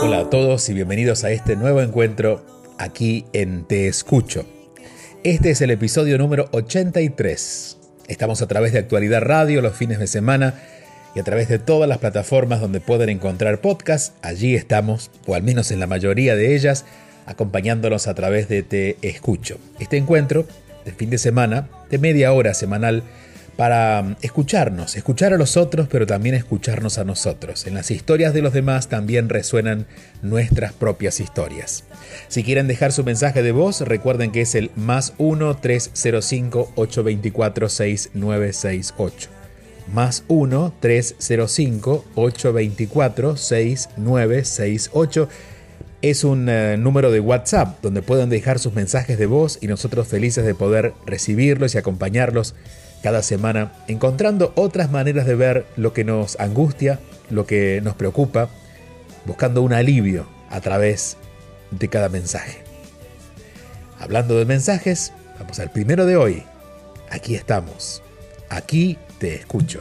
Hola a todos y bienvenidos a este nuevo encuentro aquí en Te Escucho. Este es el episodio número 83. Estamos a través de Actualidad Radio los fines de semana y a través de todas las plataformas donde pueden encontrar podcasts. Allí estamos, o al menos en la mayoría de ellas, acompañándonos a través de Te Escucho. Este encuentro de fin de semana, de media hora semanal, para mm, escucharnos, escuchar a los otros, pero también escucharnos a nosotros. En las historias de los demás también resuenan nuestras propias historias. Si quieren dejar su mensaje de voz, recuerden que es el más 1-305-824-6968. Más 1-305-824-6968 es un eh, número de WhatsApp donde pueden dejar sus mensajes de voz y nosotros felices de poder recibirlos y acompañarlos cada semana, encontrando otras maneras de ver lo que nos angustia, lo que nos preocupa, buscando un alivio a través de cada mensaje. Hablando de mensajes, vamos al primero de hoy. Aquí estamos. Aquí te escucho.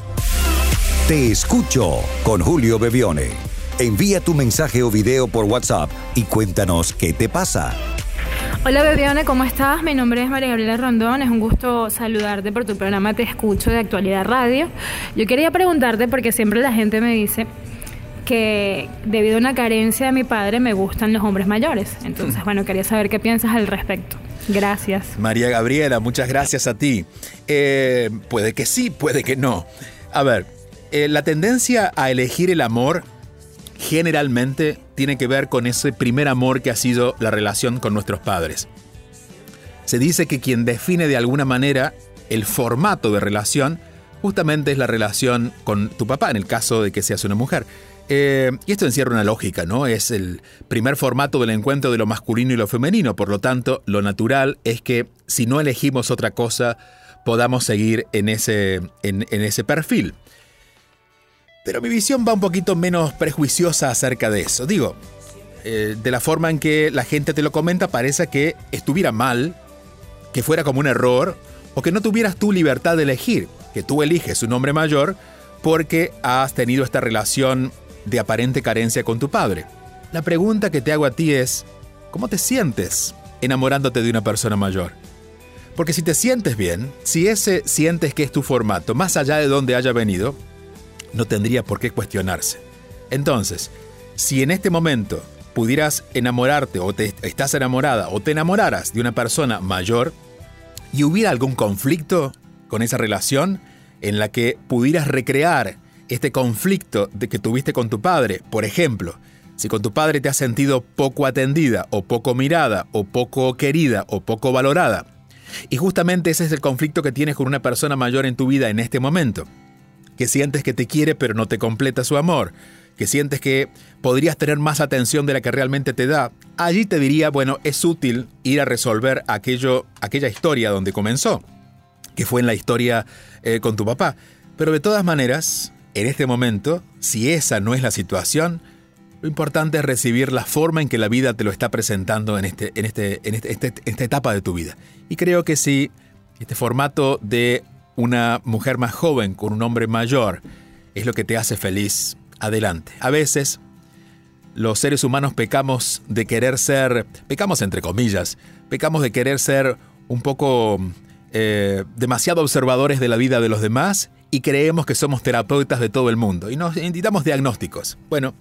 Te escucho con Julio Bebione. Envía tu mensaje o video por WhatsApp y cuéntanos qué te pasa. Hola Bebione, ¿cómo estás? Mi nombre es María Gabriela Rondón, es un gusto saludarte por tu programa Te Escucho de Actualidad Radio. Yo quería preguntarte, porque siempre la gente me dice que debido a una carencia de mi padre me gustan los hombres mayores. Entonces, bueno, quería saber qué piensas al respecto. Gracias. María Gabriela, muchas gracias a ti. Eh, puede que sí, puede que no. A ver, eh, la tendencia a elegir el amor generalmente tiene que ver con ese primer amor que ha sido la relación con nuestros padres. Se dice que quien define de alguna manera el formato de relación justamente es la relación con tu papá, en el caso de que seas una mujer. Eh, y esto encierra una lógica, ¿no? Es el primer formato del encuentro de lo masculino y lo femenino, por lo tanto, lo natural es que si no elegimos otra cosa, podamos seguir en ese, en ese perfil. Pero mi visión va un poquito menos prejuiciosa acerca de eso. Digo, eh, de la forma en que la gente te lo comenta, parece que estuviera mal, que fuera como un error, o que no tuvieras tu libertad de elegir, que tú eliges un hombre mayor porque has tenido esta relación de aparente carencia con tu padre. La pregunta que te hago a ti es, ¿cómo te sientes enamorándote de una persona mayor? Porque si te sientes bien, si ese sientes que es tu formato, más allá de donde haya venido, no tendría por qué cuestionarse. Entonces, si en este momento pudieras enamorarte o te estás enamorada o te enamoraras de una persona mayor y hubiera algún conflicto con esa relación en la que pudieras recrear este conflicto de que tuviste con tu padre, por ejemplo, si con tu padre te has sentido poco atendida o poco mirada o poco querida o poco valorada, y justamente ese es el conflicto que tienes con una persona mayor en tu vida en este momento que sientes que te quiere pero no te completa su amor, que sientes que podrías tener más atención de la que realmente te da, allí te diría, bueno, es útil ir a resolver aquello, aquella historia donde comenzó, que fue en la historia eh, con tu papá. Pero de todas maneras, en este momento, si esa no es la situación, lo importante es recibir la forma en que la vida te lo está presentando en, este, en, este, en este, este esta etapa de tu vida. Y creo que si este formato de una mujer más joven con un hombre mayor es lo que te hace feliz, adelante. A veces los seres humanos pecamos de querer ser, pecamos entre comillas, pecamos de querer ser un poco eh, demasiado observadores de la vida de los demás y creemos que somos terapeutas de todo el mundo y nos necesitamos diagnósticos. Bueno,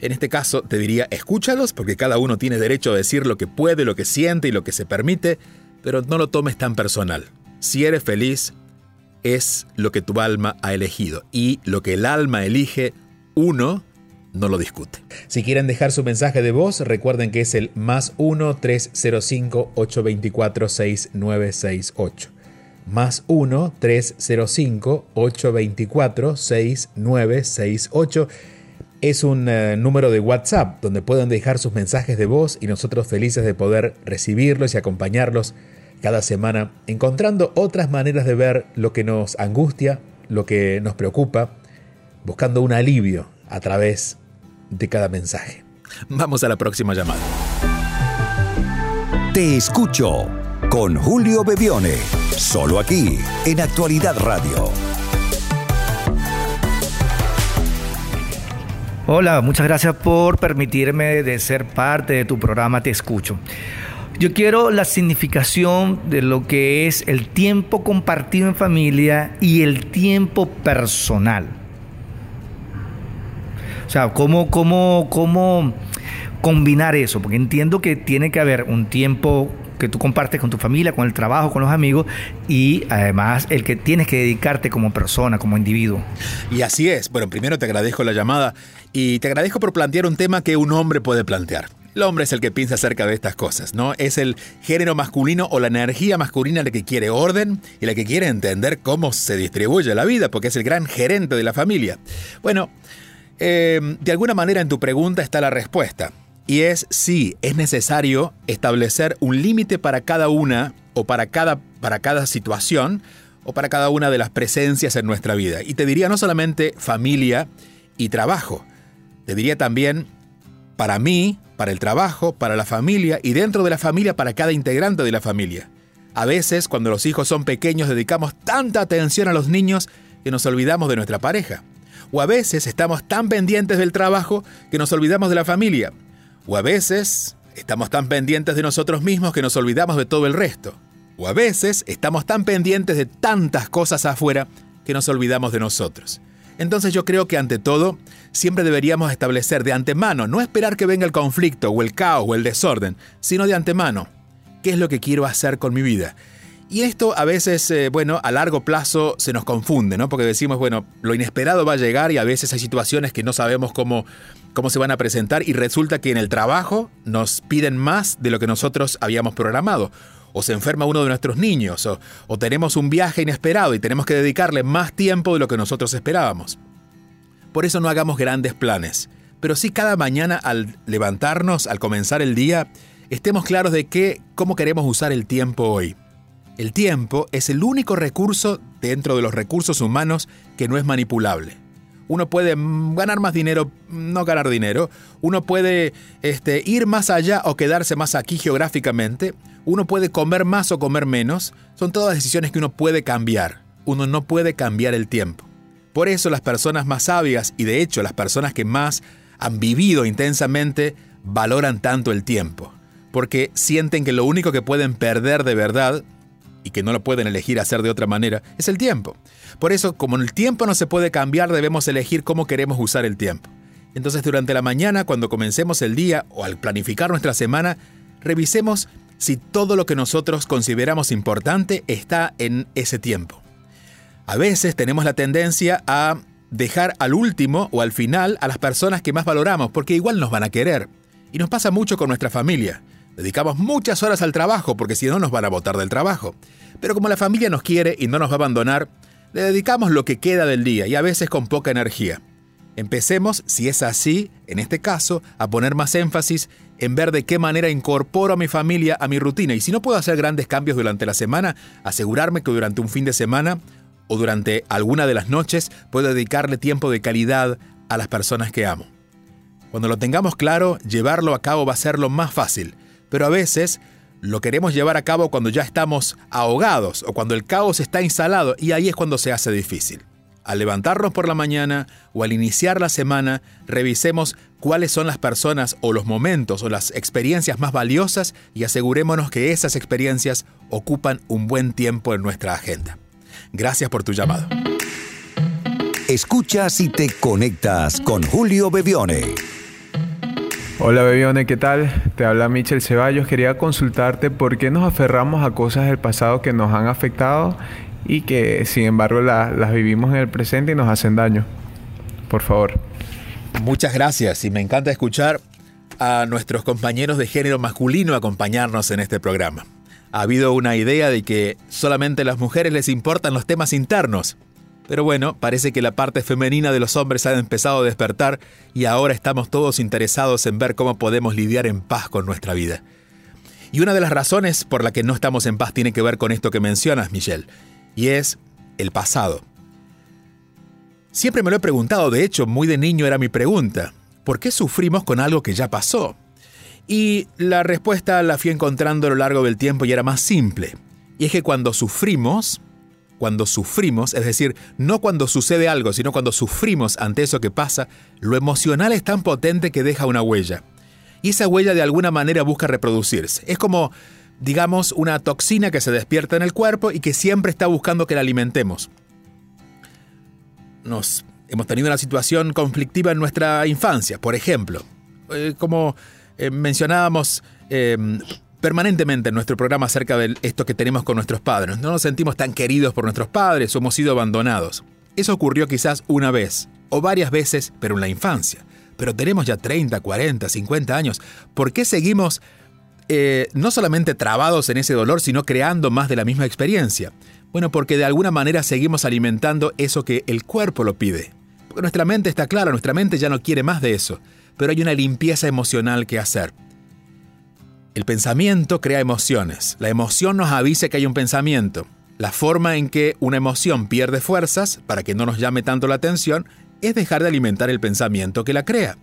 en este caso te diría, escúchalos porque cada uno tiene derecho a decir lo que puede, lo que siente y lo que se permite, pero no lo tomes tan personal. Si eres feliz, es lo que tu alma ha elegido y lo que el alma elige, uno no lo discute. Si quieren dejar su mensaje de voz, recuerden que es el más 1-305-824-6968. Más 1-305-824-6968. es un eh, número de WhatsApp donde pueden dejar sus mensajes de voz y nosotros felices de poder recibirlos y acompañarlos cada semana, encontrando otras maneras de ver lo que nos angustia, lo que nos preocupa, buscando un alivio a través de cada mensaje. Vamos a la próxima llamada. Te escucho con Julio Bebione, solo aquí en Actualidad Radio. Hola, muchas gracias por permitirme de ser parte de tu programa Te Escucho. Yo quiero la significación de lo que es el tiempo compartido en familia y el tiempo personal. O sea, ¿cómo, cómo, cómo combinar eso? Porque entiendo que tiene que haber un tiempo que tú compartes con tu familia, con el trabajo, con los amigos y además el que tienes que dedicarte como persona, como individuo. Y así es. Bueno, primero te agradezco la llamada y te agradezco por plantear un tema que un hombre puede plantear. El hombre es el que piensa acerca de estas cosas, ¿no? Es el género masculino o la energía masculina la que quiere orden y la que quiere entender cómo se distribuye la vida, porque es el gran gerente de la familia. Bueno, eh, de alguna manera en tu pregunta está la respuesta. Y es sí, es necesario establecer un límite para cada una o para cada, para cada situación o para cada una de las presencias en nuestra vida. Y te diría no solamente familia y trabajo, te diría también para mí, para el trabajo, para la familia y dentro de la familia para cada integrante de la familia. A veces, cuando los hijos son pequeños, dedicamos tanta atención a los niños que nos olvidamos de nuestra pareja. O a veces estamos tan pendientes del trabajo que nos olvidamos de la familia. O a veces estamos tan pendientes de nosotros mismos que nos olvidamos de todo el resto. O a veces estamos tan pendientes de tantas cosas afuera que nos olvidamos de nosotros. Entonces yo creo que ante todo, siempre deberíamos establecer de antemano, no esperar que venga el conflicto o el caos o el desorden, sino de antemano, ¿qué es lo que quiero hacer con mi vida? Y esto a veces, eh, bueno, a largo plazo se nos confunde, ¿no? Porque decimos, bueno, lo inesperado va a llegar y a veces hay situaciones que no sabemos cómo, cómo se van a presentar y resulta que en el trabajo nos piden más de lo que nosotros habíamos programado. O se enferma uno de nuestros niños, o, o tenemos un viaje inesperado y tenemos que dedicarle más tiempo de lo que nosotros esperábamos. Por eso no hagamos grandes planes, pero sí cada mañana al levantarnos, al comenzar el día, estemos claros de qué, cómo queremos usar el tiempo hoy. El tiempo es el único recurso dentro de los recursos humanos que no es manipulable. Uno puede ganar más dinero, no ganar dinero. Uno puede este, ir más allá o quedarse más aquí geográficamente. Uno puede comer más o comer menos. Son todas decisiones que uno puede cambiar. Uno no puede cambiar el tiempo. Por eso las personas más sabias y de hecho las personas que más han vivido intensamente valoran tanto el tiempo. Porque sienten que lo único que pueden perder de verdad y que no lo pueden elegir hacer de otra manera, es el tiempo. Por eso, como el tiempo no se puede cambiar, debemos elegir cómo queremos usar el tiempo. Entonces, durante la mañana, cuando comencemos el día o al planificar nuestra semana, revisemos si todo lo que nosotros consideramos importante está en ese tiempo. A veces tenemos la tendencia a dejar al último o al final a las personas que más valoramos, porque igual nos van a querer. Y nos pasa mucho con nuestra familia. Dedicamos muchas horas al trabajo porque si no nos van a botar del trabajo. Pero como la familia nos quiere y no nos va a abandonar, le dedicamos lo que queda del día y a veces con poca energía. Empecemos, si es así, en este caso, a poner más énfasis en ver de qué manera incorporo a mi familia a mi rutina y si no puedo hacer grandes cambios durante la semana, asegurarme que durante un fin de semana o durante alguna de las noches puedo dedicarle tiempo de calidad a las personas que amo. Cuando lo tengamos claro, llevarlo a cabo va a ser lo más fácil pero a veces lo queremos llevar a cabo cuando ya estamos ahogados o cuando el caos está instalado y ahí es cuando se hace difícil. Al levantarnos por la mañana o al iniciar la semana, revisemos cuáles son las personas o los momentos o las experiencias más valiosas y asegurémonos que esas experiencias ocupan un buen tiempo en nuestra agenda. Gracias por tu llamado. Escuchas y te conectas con Julio Bebione. Hola Bebione, ¿qué tal? Te habla Michel Ceballos. Quería consultarte por qué nos aferramos a cosas del pasado que nos han afectado y que sin embargo las vivimos en el presente y nos hacen daño. Por favor. Muchas gracias y me encanta escuchar a nuestros compañeros de género masculino acompañarnos en este programa. Ha habido una idea de que solamente a las mujeres les importan los temas internos. Pero bueno, parece que la parte femenina de los hombres ha empezado a despertar y ahora estamos todos interesados en ver cómo podemos lidiar en paz con nuestra vida. Y una de las razones por la que no estamos en paz tiene que ver con esto que mencionas, Michelle, y es el pasado. Siempre me lo he preguntado, de hecho, muy de niño era mi pregunta, ¿por qué sufrimos con algo que ya pasó? Y la respuesta la fui encontrando a lo largo del tiempo y era más simple. Y es que cuando sufrimos, cuando sufrimos, es decir, no cuando sucede algo, sino cuando sufrimos ante eso que pasa, lo emocional es tan potente que deja una huella. Y esa huella de alguna manera busca reproducirse. Es como, digamos, una toxina que se despierta en el cuerpo y que siempre está buscando que la alimentemos. Nos hemos tenido una situación conflictiva en nuestra infancia, por ejemplo. Eh, como eh, mencionábamos em, permanentemente en nuestro programa acerca de esto que tenemos con nuestros padres. No nos sentimos tan queridos por nuestros padres hemos sido abandonados. Eso ocurrió quizás una vez o varias veces, pero en la infancia. Pero tenemos ya 30, 40, 50 años. ¿Por qué seguimos eh, no solamente trabados en ese dolor, sino creando más de la misma experiencia? Bueno, porque de alguna manera seguimos alimentando eso que el cuerpo lo pide. Porque nuestra mente está clara, nuestra mente ya no quiere más de eso pero hay una limpieza emocional que hacer. El pensamiento crea emociones. La emoción nos avisa que hay un pensamiento. La forma en que una emoción pierde fuerzas, para que no nos llame tanto la atención, es dejar de alimentar el pensamiento que la crea.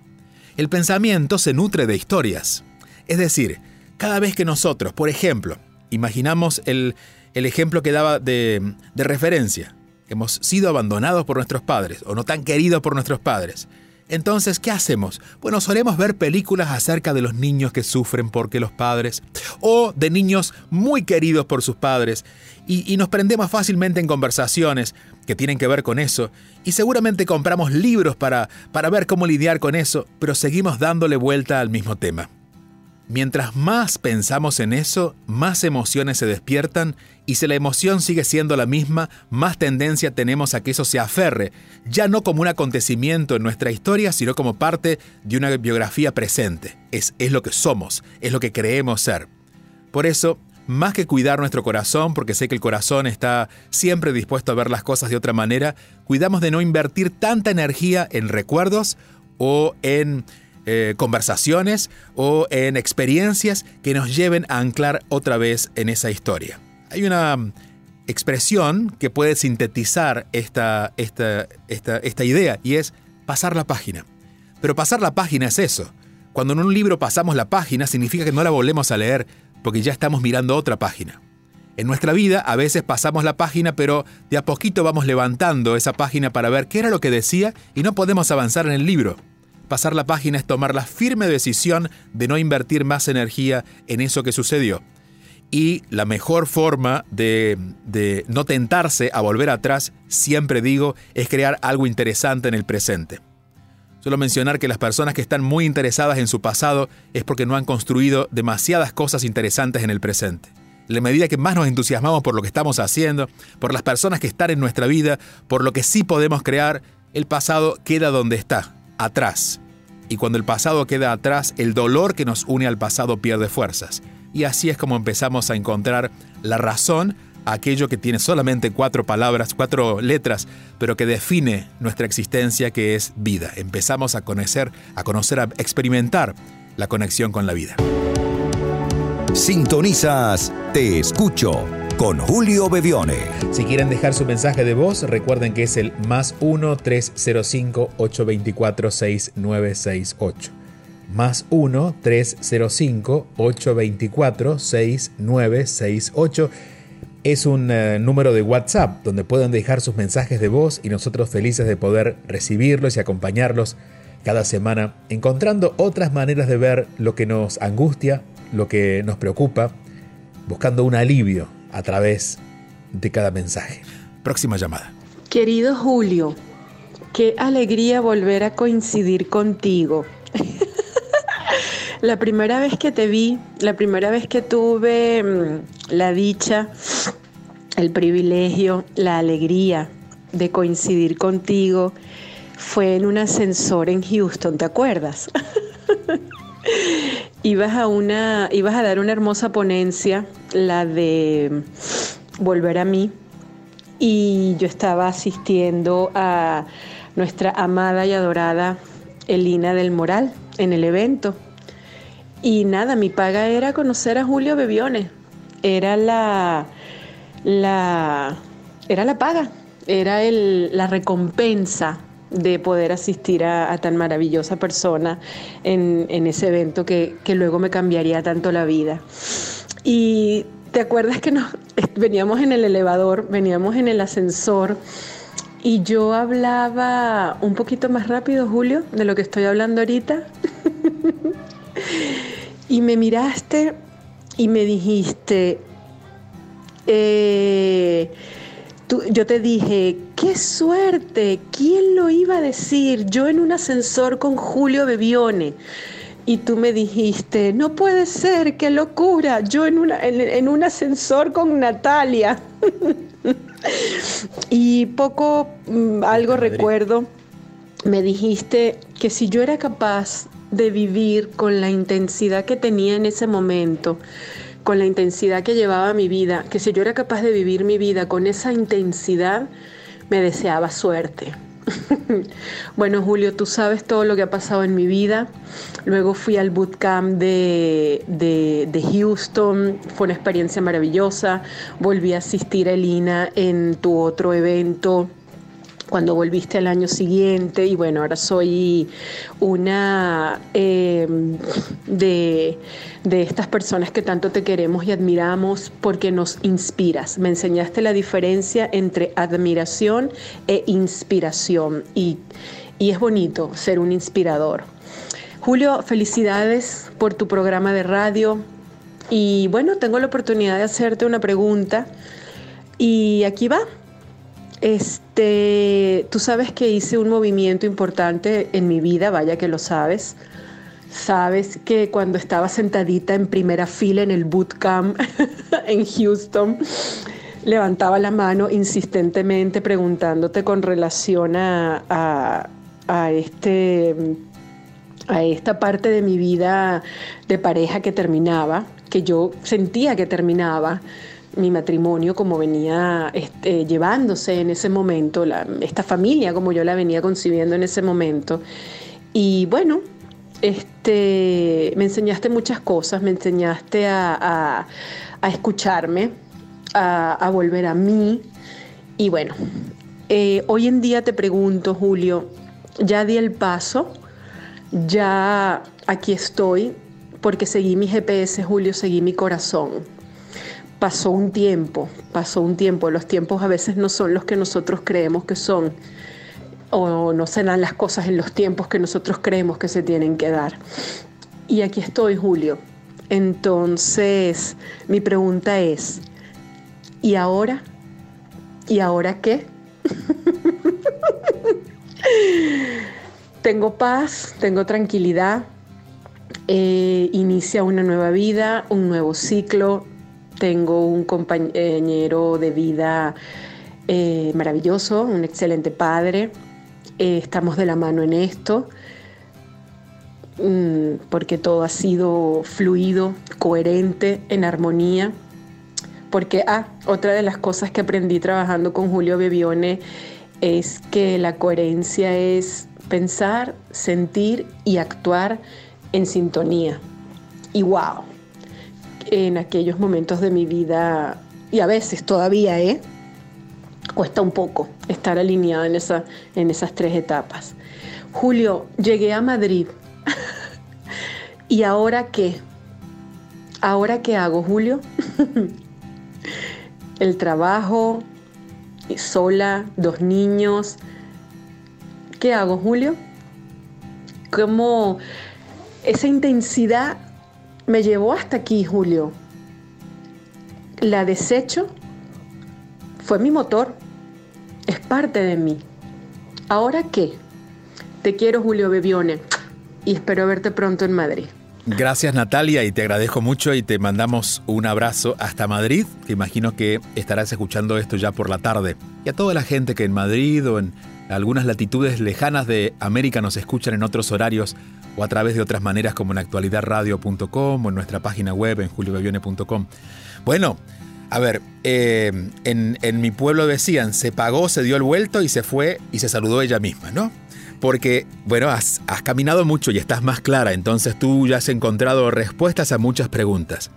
El pensamiento se nutre de historias. Es decir, cada vez que nosotros, por ejemplo, imaginamos el, ejemplo que daba de, de referencia, hemos sido abandonados por nuestros padres o no tan queridos por nuestros padres, entonces, ¿qué hacemos? Bueno, solemos ver películas acerca de los niños que sufren porque los padres, o de niños muy queridos por sus padres, y, nos prendemos fácilmente en conversaciones que tienen que ver con eso, y seguramente compramos libros para, para ver cómo lidiar con eso, pero seguimos dándole vuelta al mismo tema. Mientras más pensamos en eso, más emociones se despiertan y si la emoción sigue siendo la misma, más tendencia tenemos a que eso se aferre, ya no como un acontecimiento en nuestra historia, sino como parte de una biografía presente. Es, es lo que somos, es lo que creemos ser. Por eso, más que cuidar nuestro corazón, porque sé que el corazón está siempre dispuesto a ver las cosas de otra manera, cuidamos de no invertir tanta energía en recuerdos o en eh, conversaciones o en experiencias que nos lleven a anclar otra vez en esa historia. Hay una mm, expresión que puede sintetizar esta, esta, esta, esta idea y es pasar la página. Pero pasar la página es eso. Cuando en un libro pasamos la página significa que no la volvemos a leer porque ya estamos mirando otra página. En nuestra vida a veces pasamos la página, pero de a poquito vamos levantando esa página para ver qué era lo que decía y no podemos avanzar en el libro. Pasar la página es tomar la firme decisión de no invertir más energía en eso que sucedió. Y la mejor forma de, no tentarse a volver atrás, siempre digo, es crear algo interesante en el presente. Solo mencionar que las personas que están muy interesadas en su pasado es porque no han construido demasiadas cosas interesantes en el presente. En la medida que más nos entusiasmamos por lo que estamos haciendo, por las personas que están en nuestra vida, por lo que sí podemos crear, el pasado queda donde está, atrás. Y cuando el pasado queda atrás, el dolor que nos une al pasado pierde fuerzas. Y así es como empezamos a encontrar la razón aquello que tiene solamente cuatro palabras, cuatro letras, pero que define nuestra existencia, que es vida. Empezamos a conocer, a conocer, a experimentar la conexión con la vida. Sintonizas Te Escucho con Julio Bevione. Si quieren dejar su mensaje de voz, recuerden que es el más 1-305-824-6968. Más 1-305-824-6968 es un eh, número de WhatsApp donde pueden dejar sus mensajes de voz y nosotros felices de poder recibirlos y acompañarlos cada semana, encontrando otras maneras de ver lo que nos angustia, lo que nos preocupa, buscando un alivio a través de cada mensaje. Próxima llamada. Querido Julio, qué alegría volver a coincidir contigo. La primera vez que te vi, la primera vez que tuve mm, la dicha, el privilegio, la alegría de coincidir contigo, fue en un ascensor en Houston, ¿te acuerdas? ibas a una, ibas a dar una hermosa ponencia, la de Volver a mí. y yo estaba asistiendo a nuestra amada y adorada Elina del Moral en el evento. Y nada, mi paga era conocer a Julio Bebione. Era la, la, era la paga, era el, la recompensa de poder asistir a, tan maravillosa persona en, ese evento que, que, luego me cambiaría tanto la vida. Y te acuerdas que nos, veníamos en el elevador, veníamos en el ascensor y yo hablaba un poquito más rápido, Julio, de lo que estoy hablando ahorita. y me miraste y me dijiste, eh, yo te dije, qué suerte, ¿quién lo iba a decir? Yo en un ascensor con Julio Bebione. Y tú me dijiste, no puede ser, qué locura, yo en, una, en un ascensor con Natalia. y poco, mm, algo recuerdo, me dijiste que si yo era capaz de vivir con la intensidad que tenía en ese momento, con la intensidad que llevaba mi vida, que si yo era capaz de vivir mi vida con esa intensidad, me deseaba suerte. bueno, Julio, tú sabes todo lo que ha pasado en mi vida. Luego fui al bootcamp de, de, de, Houston, fue una experiencia maravillosa. Volví a asistir a Elina en tu otro evento cuando volviste al año siguiente y bueno, ahora soy una em, de, de, estas personas que tanto te queremos y admiramos porque nos inspiras. Me enseñaste la diferencia entre admiración e inspiración y, y es bonito ser un inspirador. Julio, felicidades por tu programa de radio y bueno, tengo la oportunidad de hacerte una pregunta y aquí va. Este, tú sabes que hice un movimiento importante en mi vida, vaya que lo sabes. Sabes que cuando estaba sentadita en primera fila en el bootcamp en Houston, levantaba la mano insistentemente preguntándote con relación a, a, este, a esta parte de mi vida de pareja que terminaba, que yo sentía que terminaba mi matrimonio como venía este, llevándose en ese momento, esta familia como yo la venía concibiendo en ese momento. Y bueno, este, me enseñaste muchas cosas, me enseñaste a, escucharme, a, volver a mí. Y bueno, eh, hoy en día te pregunto, Julio, ya di el paso, ya aquí estoy, porque seguí mi GPS, Julio, seguí mi corazón pasó un tiempo, pasó un tiempo. Los tiempos a veces no son los que nosotros creemos que son, o no se las cosas en los tiempos que nosotros creemos que se tienen que dar. Y aquí estoy, Julio. Entonces, mi pregunta es, ¿y ahora? ¿Y ahora qué? tengo paz, tengo tranquilidad, eh, inicia una nueva vida, un nuevo ciclo, tengo un compañero de vida eh, maravilloso, un excelente padre. Eh, estamos de la mano en esto, mm, porque todo ha sido fluido, coherente, en armonía. Porque, ah, otra de las cosas que aprendí trabajando con Julio Bebione es que la coherencia es pensar, sentir y actuar en sintonía. Y wow, en aquellos momentos de mi vida, y a veces todavía, ¿eh? Cuesta un poco estar alineada en, esa, en esas tres etapas. Julio, llegué a Madrid. ¿Y ahora qué? ¿Ahora qué hago, Julio? El trabajo, sola, dos niños. ¿Qué hago, Julio? ¿Cómo esa intensidad me llevó hasta aquí, Julio. La desecho, fue mi motor, es parte de mí. ¿Ahora qué? Te quiero, Julio Bebione, y espero verte pronto en Madrid. Gracias Natalia y te agradezco mucho y te mandamos un abrazo hasta Madrid. Te imagino que estarás escuchando esto ya por la tarde. Y a toda la gente que en Madrid o en algunas latitudes lejanas de América nos escuchan en otros horarios, o a través de otras maneras como en actualidadradio.com o en nuestra página web en juliobevione.com. Bueno, A ver, eh, en, en mi pueblo decían, se pagó, se dio el vuelto y se fue y se saludó ella misma, ¿no? Porque, bueno, has, has caminado mucho y estás más clara, entonces tú ya has encontrado respuestas a muchas preguntas.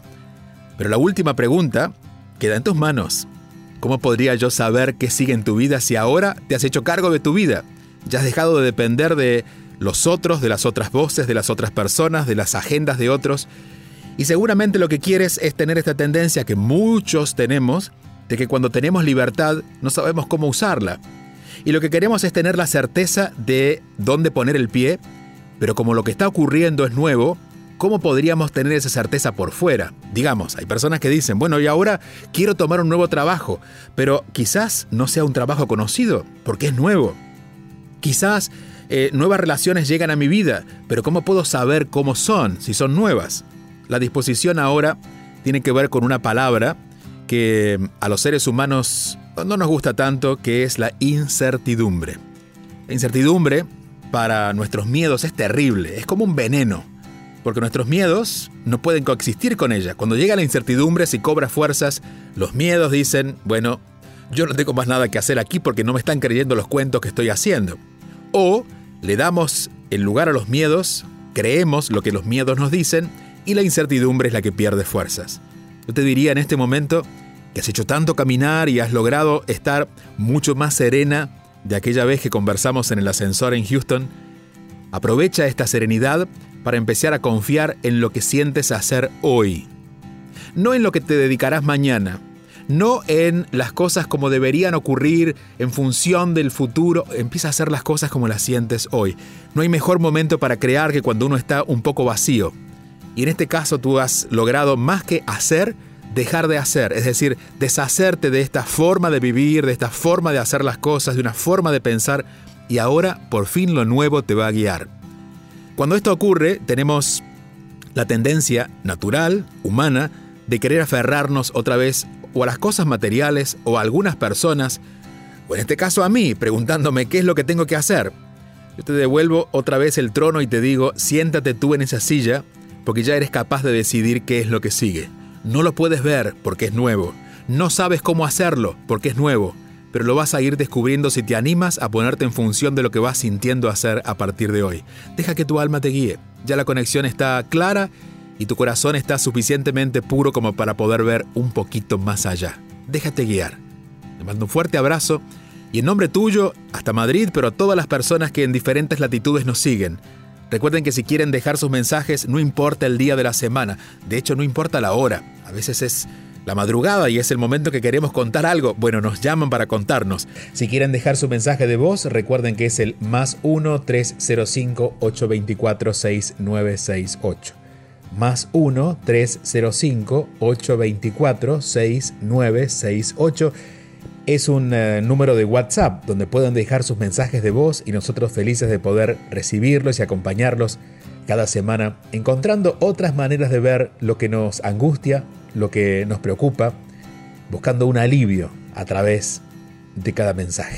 Pero la última pregunta queda en tus manos. ¿Cómo podría yo saber qué sigue en tu vida si ahora te has hecho cargo de tu vida? Ya has dejado de depender de los otros, de las otras voces, de las otras personas, de las agendas de otros. Y seguramente lo que quieres es tener esta tendencia que muchos tenemos, de que cuando tenemos libertad no sabemos cómo usarla. Y lo que queremos es tener la certeza de dónde poner el pie, pero como lo que está ocurriendo es nuevo, ¿cómo podríamos tener esa certeza por fuera? Digamos, hay personas que dicen, bueno, y ahora quiero tomar un nuevo trabajo, pero quizás no sea un trabajo conocido, porque es nuevo. Quizás eh, nuevas relaciones llegan a mi vida, pero ¿cómo puedo saber cómo son si son nuevas? La disposición ahora tiene que ver con una palabra que a los seres humanos no nos gusta tanto, que es la incertidumbre. La incertidumbre para nuestros miedos es terrible, es como un veneno, porque nuestros miedos no pueden coexistir con ella. Cuando llega la incertidumbre, si cobra fuerzas, los miedos dicen, bueno, yo no tengo más nada que hacer aquí porque no me están creyendo los cuentos que estoy haciendo. O le damos el lugar a los miedos, creemos lo que los miedos nos dicen y la incertidumbre es la que pierde fuerzas. Yo te diría en este momento que has hecho tanto caminar y has logrado estar mucho más serena de aquella vez que conversamos en el ascensor en Houston. Aprovecha esta serenidad para empezar a confiar en lo que sientes hacer hoy. No en lo que te dedicarás mañana, no en las cosas como deberían ocurrir en función del futuro, empieza a hacer las cosas como las sientes hoy. No hay mejor momento para crear que cuando uno está un poco vacío. Y en este caso tú has logrado más que hacer, dejar de hacer, es decir, deshacerte de esta forma de vivir, de esta forma de hacer las cosas, de una forma de pensar, y ahora por fin lo nuevo te va a guiar. Cuando esto ocurre, tenemos la tendencia natural, humana, de querer aferrarnos otra vez o a las cosas materiales o a algunas personas, o en este caso a mí, preguntándome qué es lo que tengo que hacer. Yo te devuelvo otra vez el trono y te digo, siéntate tú en esa silla, porque ya eres capaz de decidir qué es lo que sigue. No lo puedes ver porque es nuevo. No sabes cómo hacerlo porque es nuevo, pero lo vas a ir descubriendo si te animas a ponerte en función de lo que vas sintiendo hacer a partir de hoy. Deja que tu alma te guíe. Ya la conexión está clara y tu corazón está suficientemente puro como para poder ver un poquito más allá. Déjate guiar. Te mando un fuerte abrazo y en nombre tuyo, hasta Madrid, pero a todas las personas que en diferentes latitudes nos siguen. Recuerden que si quieren dejar sus mensajes, no importa el día de la semana, de hecho no importa la hora, a veces es la madrugada y es el momento que queremos contar algo, bueno, nos llaman para contarnos. Si quieren dejar su mensaje de voz, recuerden que es el más 1-305-824-6968 más 1-305-824-6968. Es un eh, número de WhatsApp donde pueden dejar sus mensajes de voz y nosotros felices de poder recibirlos y acompañarlos cada semana, encontrando otras maneras de ver lo que nos angustia, lo que nos preocupa, buscando un alivio a través de cada mensaje.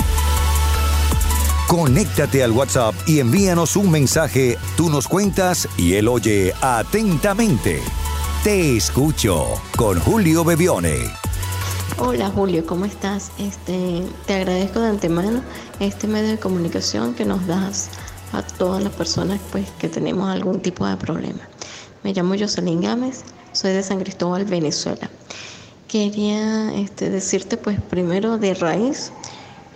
Conéctate al WhatsApp y envíanos un mensaje. Tú nos cuentas y él oye atentamente. Te escucho con Julio Bebione. Hola Julio, ¿cómo estás? Este, te agradezco de antemano este medio de comunicación que nos das a todas las personas pues, que tenemos algún tipo de problema. Me llamo Jocelyn Gámez, soy de San Cristóbal, Venezuela. Quería este, decirte pues primero de raíz,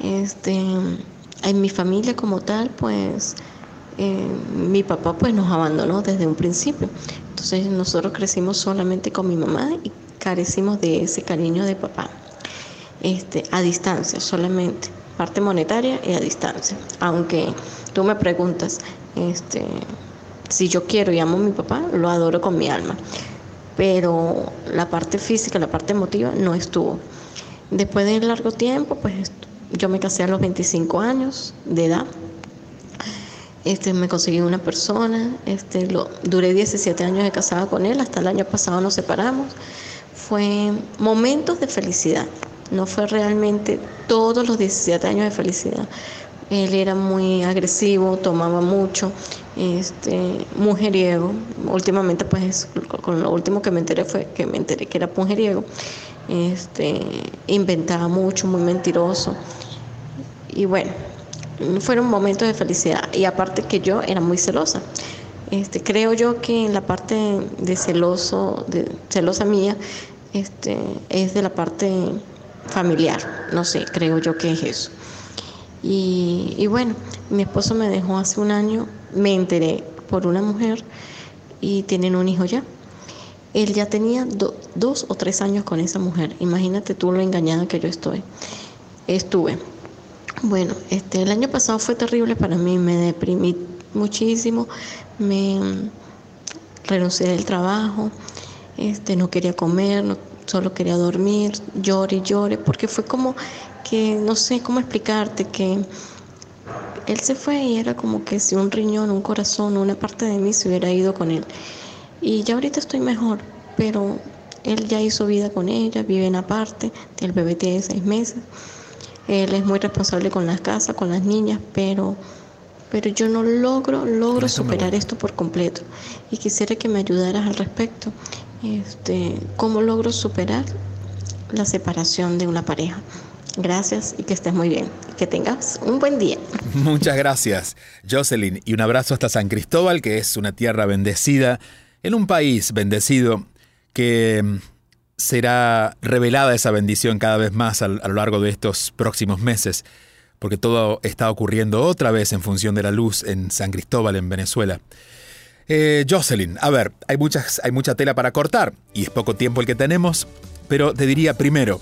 este, en mi familia como tal, pues eh, mi papá pues nos abandonó desde un principio. Entonces nosotros crecimos solamente con mi mamá y carecimos de ese cariño de papá. Este, a distancia solamente, parte monetaria y a distancia. Aunque tú me preguntas, este, si yo quiero y amo a mi papá, lo adoro con mi alma. Pero la parte física, la parte emotiva no estuvo. Después de largo tiempo, pues yo me casé a los 25 años de edad. Este, me conseguí una persona, este, lo, duré 17 años de casada con él, hasta el año pasado nos separamos. Fue momentos de felicidad, no fue realmente todos los 17 años de felicidad. Él era muy agresivo, tomaba mucho, este, mujeriego. Últimamente, pues, con lo último que me enteré fue que me enteré que era mujeriego. este, inventaba mucho, muy mentiroso. Y bueno, fueron momentos de felicidad. Y aparte que yo era muy celosa. Este, creo yo que la parte de celoso, de celosa mía, este, es de la parte familiar. No sé, creo yo que es eso. Y, y bueno, mi esposo me dejó hace un año, me enteré por una mujer y tienen un hijo ya. Él ya tenía dos o tres años con esa mujer. Imagínate tú lo engañada que yo estoy. Estuve. Bueno, este, el año pasado fue terrible para mí. Me deprimí muchísimo. Me renuncié del trabajo. Este, no quería comer, solo quería dormir. Lloré lloré porque fue como que no sé cómo explicarte que él se fue y era como que si un riñón, un corazón, una parte de mí se hubiera ido con él. Y ya ahorita estoy mejor, pero él ya hizo vida con ella, vive en aparte, el bebé tiene seis meses. Él es muy responsable con las casas, con las niñas, pero, pero yo no logro, logro superar esto por completo. Y quisiera que me ayudaras al respecto. Este, ¿Cómo logro superar la separación de una pareja? Gracias y que estés muy bien. Que tengas un buen día. Muchas gracias, Jocelyn. Y un abrazo hasta San Cristóbal, que es una tierra bendecida en un país bendecido que será revelada esa bendición cada vez más a, lo largo de estos próximos meses, porque todo está ocurriendo otra vez en función de la luz en San Cristóbal, en Venezuela. Eh, Jocelyn, a ver, hay, muchas, hay mucha tela para cortar y es poco tiempo el que tenemos, pero te diría primero,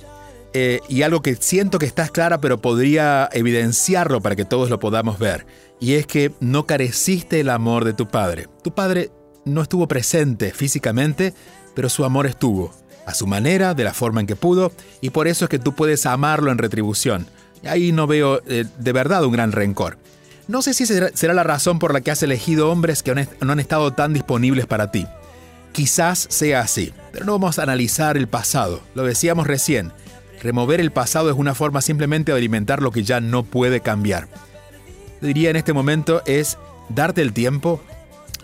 eh, y algo que siento que estás clara, pero podría evidenciarlo para que todos lo podamos ver, y es que no careciste el amor de tu padre. Tu padre no estuvo presente físicamente, pero su amor estuvo, a su manera, de la forma en que pudo, y por eso es que tú puedes amarlo en retribución. Ahí no veo eh, de verdad un gran rencor. No sé si será, la razón por la que has elegido hombres que no han estado tan disponibles para ti. Quizás sea así, pero no vamos a analizar el pasado, lo decíamos recién. Remover el pasado es una forma simplemente de alimentar lo que ya no puede cambiar. Diría en este momento es darte el tiempo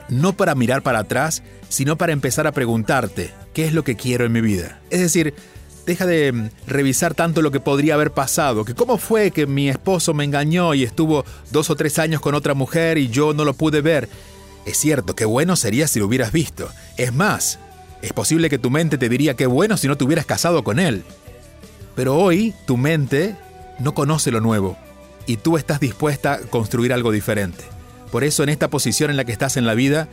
no para mirar para atrás, sino para empezar a preguntarte, ¿qué es lo que quiero en mi vida? Es decir, deja de mm, revisar tanto lo que podría haber pasado, que cómo fue que mi esposo me engañó y estuvo dos o tres años con otra mujer y yo no lo pude ver. Es cierto, qué bueno sería si lo hubieras visto. Es más, es posible que tu mente te diría qué bueno si no te hubieras casado con él. Pero hoy tu mente no conoce lo nuevo y tú estás dispuesta a construir algo diferente. Por eso en esta posición en la que estás en la vida,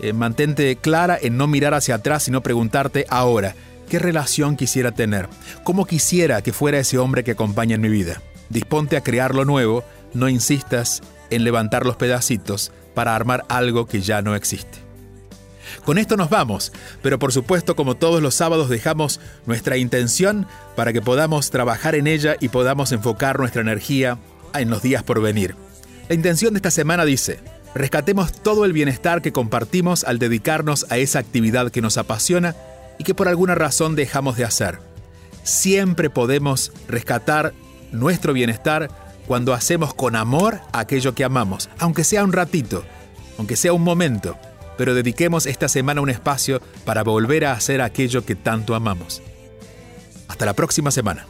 eh, mantente clara en no mirar hacia atrás, sino preguntarte ahora, ¿qué relación quisiera tener? ¿Cómo quisiera que fuera ese hombre que acompaña en mi vida? Disponte a crear lo nuevo, no insistas en levantar los pedacitos para armar algo que ya no existe. Con esto nos vamos, pero por supuesto como todos los sábados dejamos nuestra intención para que podamos trabajar en ella y podamos enfocar nuestra energía en los días por venir. La intención de esta semana dice, rescatemos todo el bienestar que compartimos al dedicarnos a esa actividad que nos apasiona y que por alguna razón dejamos de hacer. Siempre podemos rescatar nuestro bienestar cuando hacemos con amor aquello que amamos, aunque sea un ratito, aunque sea un momento, pero dediquemos esta semana un espacio para volver a hacer aquello que tanto amamos. Hasta la próxima semana.